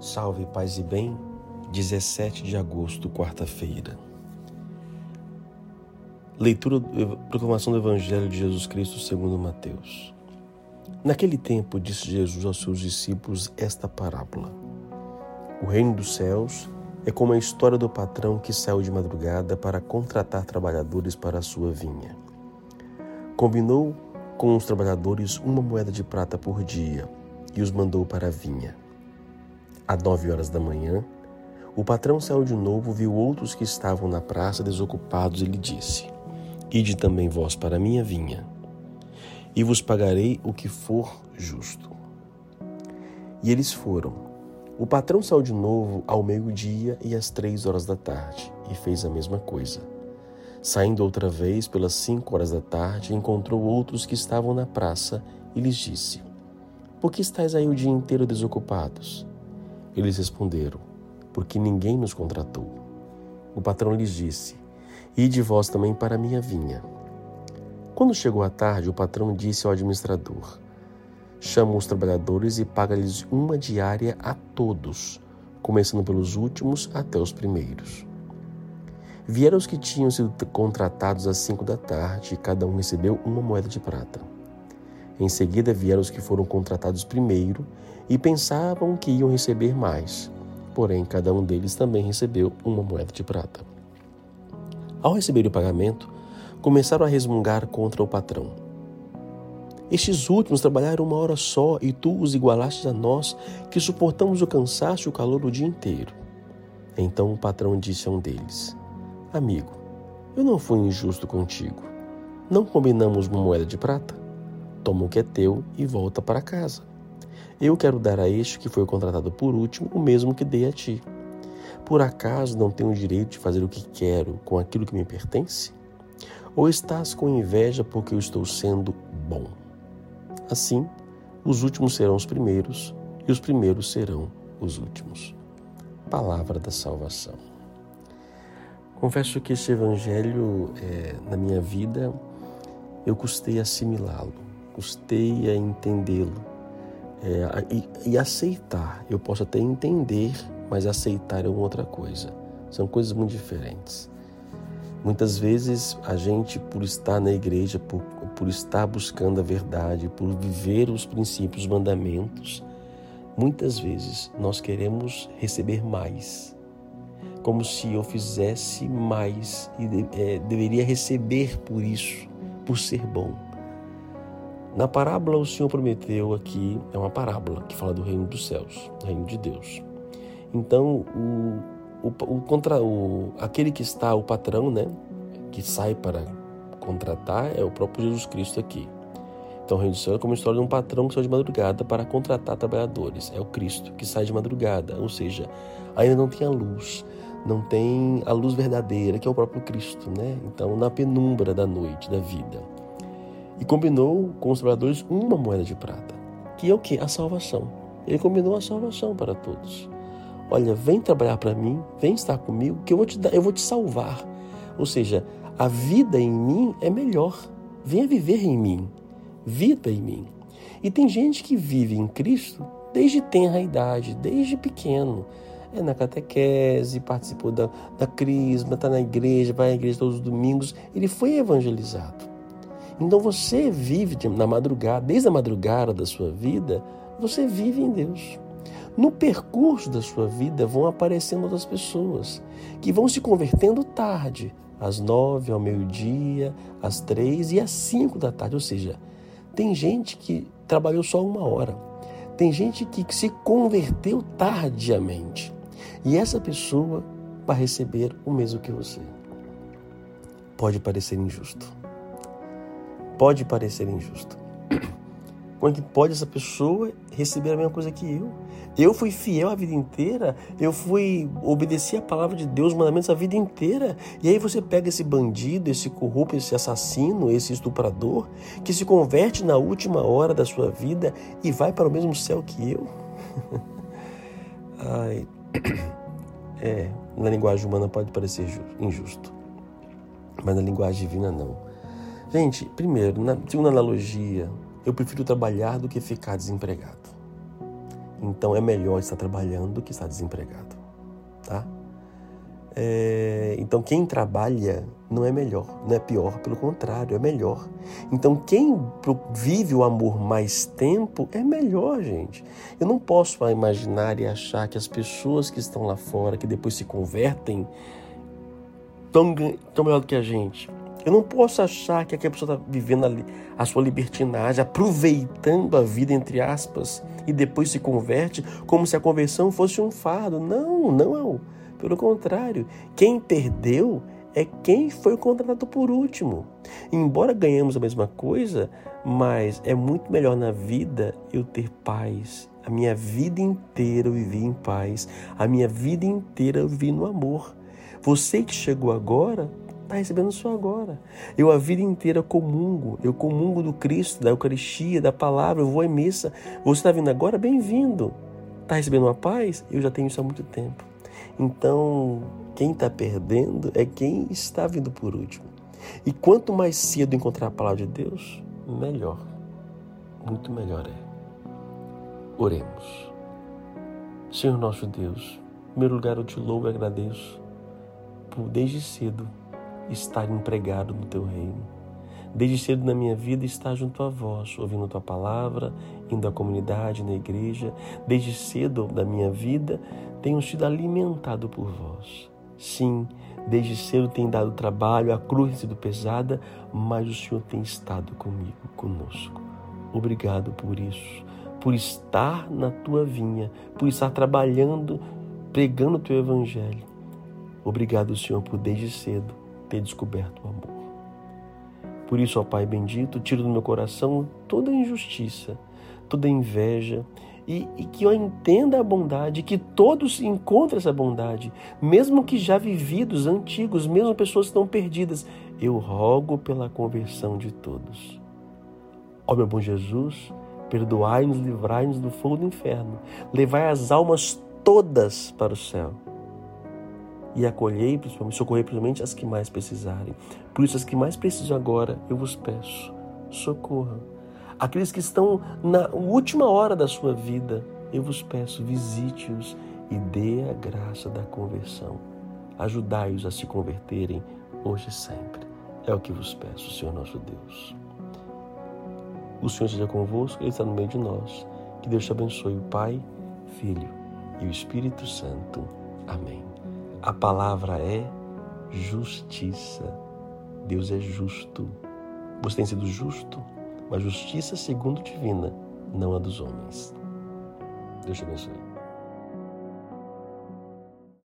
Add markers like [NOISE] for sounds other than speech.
Salve, paz e bem, 17 de agosto, quarta-feira. Leitura, proclamação do Evangelho de Jesus Cristo segundo Mateus. Naquele tempo disse Jesus aos seus discípulos esta parábola. O reino dos céus é como a história do patrão que saiu de madrugada para contratar trabalhadores para a sua vinha. Combinou com os trabalhadores uma moeda de prata por dia e os mandou para a vinha. Às nove horas da manhã, o patrão saiu de novo, viu outros que estavam na praça desocupados e lhe disse: Ide também vós para a minha vinha, e vos pagarei o que for justo. E eles foram. O patrão saiu de novo ao meio-dia e às três horas da tarde, e fez a mesma coisa. Saindo outra vez pelas cinco horas da tarde, encontrou outros que estavam na praça e lhes disse: Por que estáis aí o dia inteiro desocupados? Eles responderam: Porque ninguém nos contratou. O patrão lhes disse: Ide vós também para a minha vinha. Quando chegou a tarde, o patrão disse ao administrador: Chama os trabalhadores e paga-lhes uma diária a todos, começando pelos últimos até os primeiros. Vieram os que tinham sido contratados às cinco da tarde, e cada um recebeu uma moeda de prata. Em seguida vieram os que foram contratados primeiro e pensavam que iam receber mais. Porém, cada um deles também recebeu uma moeda de prata. Ao receber o pagamento, começaram a resmungar contra o patrão. Estes últimos trabalharam uma hora só e tu os igualaste a nós, que suportamos o cansaço e o calor o dia inteiro. Então o patrão disse a um deles: Amigo, eu não fui injusto contigo. Não combinamos uma moeda de prata? Toma o que é teu e volta para casa. Eu quero dar a este que foi contratado por último o mesmo que dei a ti. Por acaso não tenho o direito de fazer o que quero com aquilo que me pertence? Ou estás com inveja porque eu estou sendo bom? Assim, os últimos serão os primeiros e os primeiros serão os últimos. Palavra da salvação. Confesso que esse evangelho, é, na minha vida, eu custei assimilá-lo, custei a entendê-lo é, e, e aceitar. Eu posso até entender, mas aceitar é uma outra coisa. São coisas muito diferentes. Muitas vezes a gente, por estar na igreja, por, por estar buscando a verdade, por viver os princípios, os mandamentos, muitas vezes nós queremos receber mais. Como se eu fizesse mais e é, deveria receber por isso, por ser bom. Na parábola, o Senhor prometeu aqui, é uma parábola que fala do reino dos céus, reino de Deus. Então, o, o, o, contra, o, aquele que está, o patrão, né, que sai para contratar, é o próprio Jesus Cristo aqui. Então, o reino dos céus é como a história de um patrão que sai de madrugada para contratar trabalhadores. É o Cristo que sai de madrugada, ou seja, ainda não tem a luz, não tem a luz verdadeira, que é o próprio Cristo, né? Então, na penumbra da noite, da vida e combinou com os trabalhadores uma moeda de prata, que é o que? A salvação. Ele combinou a salvação para todos. Olha, vem trabalhar para mim, vem estar comigo, que eu vou te dar, eu vou te salvar. Ou seja, a vida em mim é melhor. Venha viver em mim. Vida em mim. E tem gente que vive em Cristo desde tenra idade, desde pequeno. É na catequese, participou da, da crisma, está na igreja, vai à igreja todos os domingos. Ele foi evangelizado. Então você vive na madrugada, desde a madrugada da sua vida, você vive em Deus. No percurso da sua vida vão aparecendo outras pessoas que vão se convertendo tarde, às nove, ao meio-dia, às três e às cinco da tarde. Ou seja, tem gente que trabalhou só uma hora, tem gente que se converteu tardiamente e essa pessoa vai receber o mesmo que você. Pode parecer injusto pode parecer injusto. [CLEARS THROAT] Como que pode essa pessoa receber a mesma coisa que eu? Eu fui fiel a vida inteira, eu fui obedecer a palavra de Deus, os mandamentos a vida inteira. E aí você pega esse bandido, esse corrupto, esse assassino, esse estuprador, que se converte na última hora da sua vida e vai para o mesmo céu que eu. [LAUGHS] Ai, [CLEARS THROAT] é, na linguagem humana pode parecer injusto, mas na linguagem divina não. Gente, primeiro, na segunda analogia, eu prefiro trabalhar do que ficar desempregado. Então é melhor estar trabalhando do que estar desempregado, tá? É, então, quem trabalha não é melhor, não é pior, pelo contrário, é melhor. Então, quem vive o amor mais tempo é melhor, gente. Eu não posso imaginar e achar que as pessoas que estão lá fora, que depois se convertem, estão tão melhor do que a gente. Eu não posso achar que aquela pessoa está vivendo a, sua libertinagem, aproveitando a vida, entre aspas, e depois se converte como se a conversão fosse um fardo. Não, não é pelo contrário, quem perdeu é quem foi contratado por último. Embora ganhemos a mesma coisa, mas é muito melhor na vida eu ter paz. A minha vida inteira eu vivi em paz. A minha vida inteira eu vivi no amor. Você que chegou agora, está recebendo isso agora. Eu a vida inteira comungo. Eu comungo do Cristo, da Eucaristia, da palavra. Eu vou à missa. Você está vindo agora? Bem-vindo. Está recebendo uma paz? Eu já tenho isso há muito tempo. Então, quem está perdendo é quem está vindo por último. E quanto mais cedo encontrar a palavra de Deus, melhor. Muito melhor é. Oremos. Senhor nosso Deus, em primeiro lugar eu te louvo e agradeço por desde cedo estar empregado no teu reino desde cedo na minha vida estar junto a vós, ouvindo tua palavra, indo à comunidade, na igreja. Desde cedo da minha vida tenho sido alimentado por vós. Sim, desde cedo tem dado trabalho, a cruz tem sido pesada, mas o Senhor tem estado comigo, conosco. Obrigado por isso, por estar na tua vinha, por estar trabalhando, pregando o teu evangelho. Obrigado, Senhor, por desde cedo ter descoberto o amor. Por isso, ó Pai bendito, tira do meu coração toda injustiça, toda inveja, e, e, que eu entenda a bondade, que todos encontrem essa bondade, mesmo que já vividos, antigos, mesmo pessoas que estão perdidas. Eu rogo pela conversão de todos. Ó meu bom Jesus, perdoai-nos, livrai-nos do fogo do inferno, levai as almas todas para o céu e acolhei, principalmente, socorrei principalmente as que mais precisarem. Por isso, as que mais precisam agora, eu vos peço, socorram. Aqueles que estão na última hora da sua vida, eu vos peço, visite-os e dê a graça da conversão. Ajudai-os a se converterem hoje e sempre. É o que vos peço, Senhor nosso Deus. O Senhor esteja convosco, Ele está no meio de nós. Que Deus te abençoe, o Pai, Filho e o Espírito Santo. Amém. A palavra é justiça. Deus é justo. Você tem sido justo, mas justiça segundo divina, não a dos homens. Deus te abençoe.